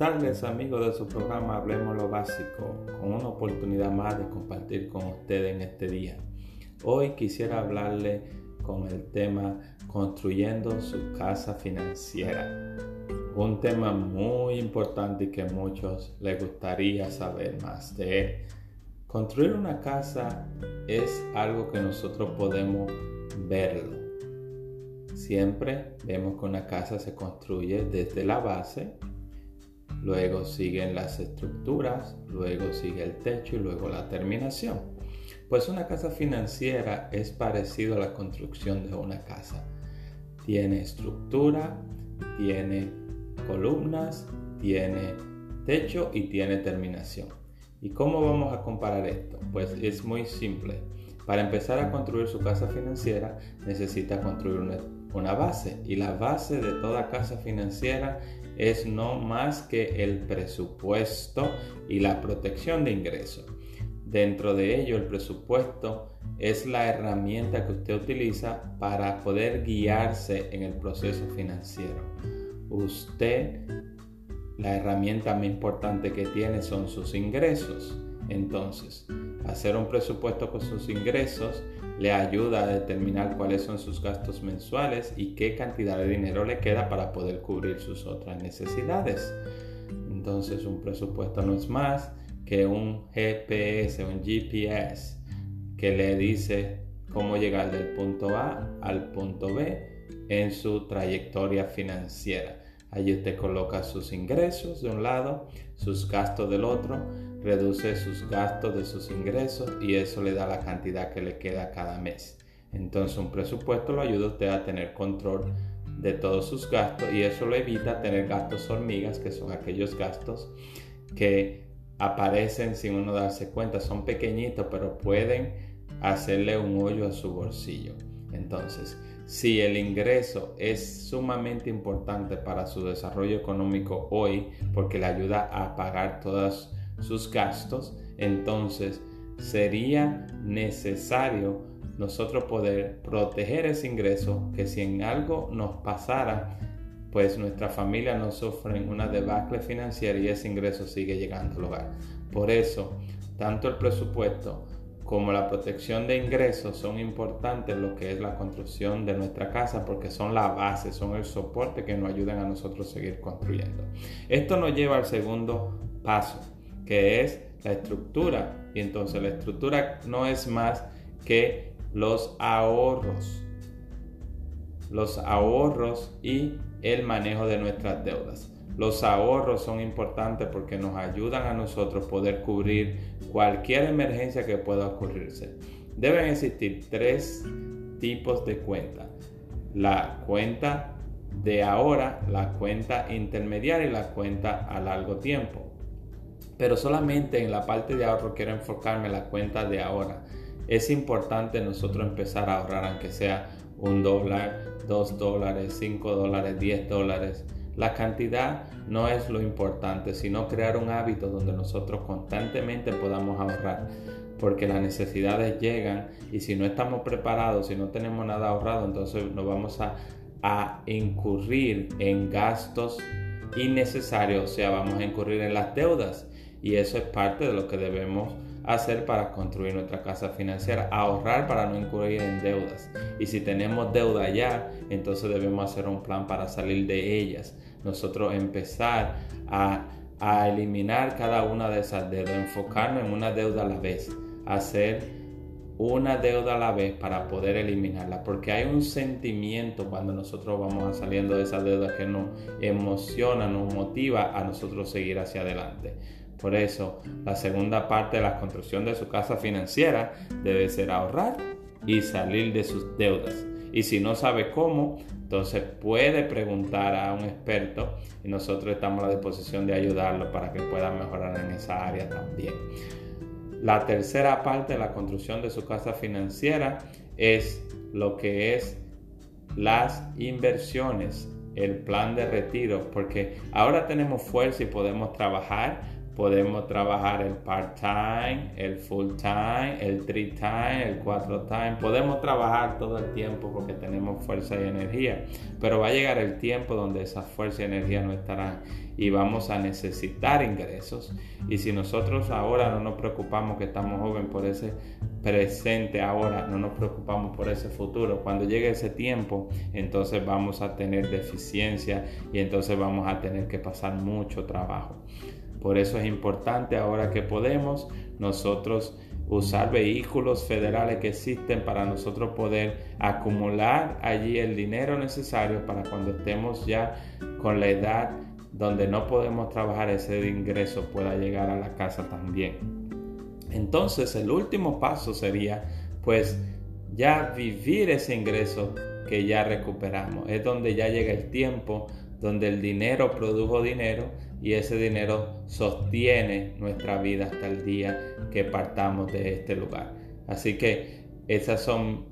tardes amigos de su programa Hablemos lo Básico, con una oportunidad más de compartir con ustedes en este día. Hoy quisiera hablarle con el tema construyendo su casa financiera. Un tema muy importante y que a muchos les gustaría saber más de él. Construir una casa es algo que nosotros podemos verlo. Siempre vemos que una casa se construye desde la base luego siguen las estructuras, luego sigue el techo y luego la terminación. Pues una casa financiera es parecido a la construcción de una casa. Tiene estructura, tiene columnas, tiene techo y tiene terminación. ¿Y cómo vamos a comparar esto? Pues es muy simple. Para empezar a construir su casa financiera necesita construir una, una base y la base de toda casa financiera es no más que el presupuesto y la protección de ingresos. Dentro de ello, el presupuesto es la herramienta que usted utiliza para poder guiarse en el proceso financiero. Usted, la herramienta más importante que tiene son sus ingresos. Entonces, hacer un presupuesto con sus ingresos le ayuda a determinar cuáles son sus gastos mensuales y qué cantidad de dinero le queda para poder cubrir sus otras necesidades. Entonces un presupuesto no es más que un GPS, un GPS que le dice cómo llegar del punto A al punto B en su trayectoria financiera. Allí usted coloca sus ingresos de un lado, sus gastos del otro, reduce sus gastos de sus ingresos y eso le da la cantidad que le queda cada mes. Entonces un presupuesto lo ayuda a usted a tener control de todos sus gastos y eso lo evita tener gastos hormigas, que son aquellos gastos que aparecen sin uno darse cuenta, son pequeñitos pero pueden hacerle un hoyo a su bolsillo. Entonces, si el ingreso es sumamente importante para su desarrollo económico hoy porque le ayuda a pagar todos sus gastos, entonces sería necesario nosotros poder proteger ese ingreso que si en algo nos pasara, pues nuestra familia no sufre una debacle financiera y ese ingreso sigue llegando al hogar. Por eso, tanto el presupuesto como la protección de ingresos son importantes en lo que es la construcción de nuestra casa porque son la base, son el soporte que nos ayudan a nosotros seguir construyendo. Esto nos lleva al segundo paso, que es la estructura. Y entonces la estructura no es más que los ahorros. Los ahorros y el manejo de nuestras deudas. Los ahorros son importantes porque nos ayudan a nosotros poder cubrir cualquier emergencia que pueda ocurrirse. Deben existir tres tipos de cuenta. La cuenta de ahora, la cuenta intermediaria y la cuenta a largo tiempo. Pero solamente en la parte de ahorro quiero enfocarme en la cuenta de ahora. Es importante nosotros empezar a ahorrar aunque sea un dólar, dos dólares, cinco dólares, diez dólares la cantidad no es lo importante, sino crear un hábito donde nosotros constantemente podamos ahorrar, porque las necesidades llegan y si no estamos preparados, si no tenemos nada ahorrado, entonces nos vamos a, a incurrir en gastos innecesarios, o sea, vamos a incurrir en las deudas y eso es parte de lo que debemos hacer para construir nuestra casa financiera, ahorrar para no incurrir en deudas. Y si tenemos deuda ya, entonces debemos hacer un plan para salir de ellas nosotros empezar a, eliminar cada una de esas deudas, enfocarnos en una deuda a la vez, hacer una deuda a la vez para poder eliminarla, porque hay un sentimiento cuando nosotros vamos saliendo de esa deuda que nos emociona, nos motiva a nosotros seguir hacia adelante. Por eso, la segunda parte de la construcción de su casa financiera debe ser ahorrar y salir de sus deudas. Y si no sabe cómo, entonces puede preguntar a un experto y nosotros estamos a la disposición de ayudarlo para que pueda mejorar en esa área también. La tercera parte de la construcción de su casa financiera es lo que es las inversiones, el plan de retiro, porque ahora tenemos fuerza y podemos trabajar podemos trabajar el part-time, el full-time, el three-time, el cuatro-time. Podemos trabajar todo el tiempo porque tenemos fuerza y energía. Pero va a llegar el tiempo donde esa fuerza y energía no estarán y vamos a necesitar ingresos. Y si nosotros ahora no nos preocupamos que estamos jóvenes por ese presente ahora, no nos preocupamos por ese futuro, cuando llegue ese tiempo, entonces vamos a tener deficiencia y entonces vamos a tener que pasar mucho trabajo. Por eso es importante ahora que podemos nosotros usar vehículos federales que existen para nosotros poder acumular allí el dinero necesario para cuando estemos ya con la edad donde no podemos trabajar ese ingreso pueda llegar a la casa también. Entonces el último paso sería pues ya vivir ese ingreso que ya recuperamos. Es donde ya llega el tiempo donde el dinero produjo dinero y ese dinero sostiene nuestra vida hasta el día que partamos de este lugar. Así que esas son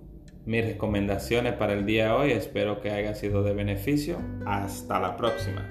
mis recomendaciones para el día de hoy. Espero que haya sido de beneficio. Hasta la próxima.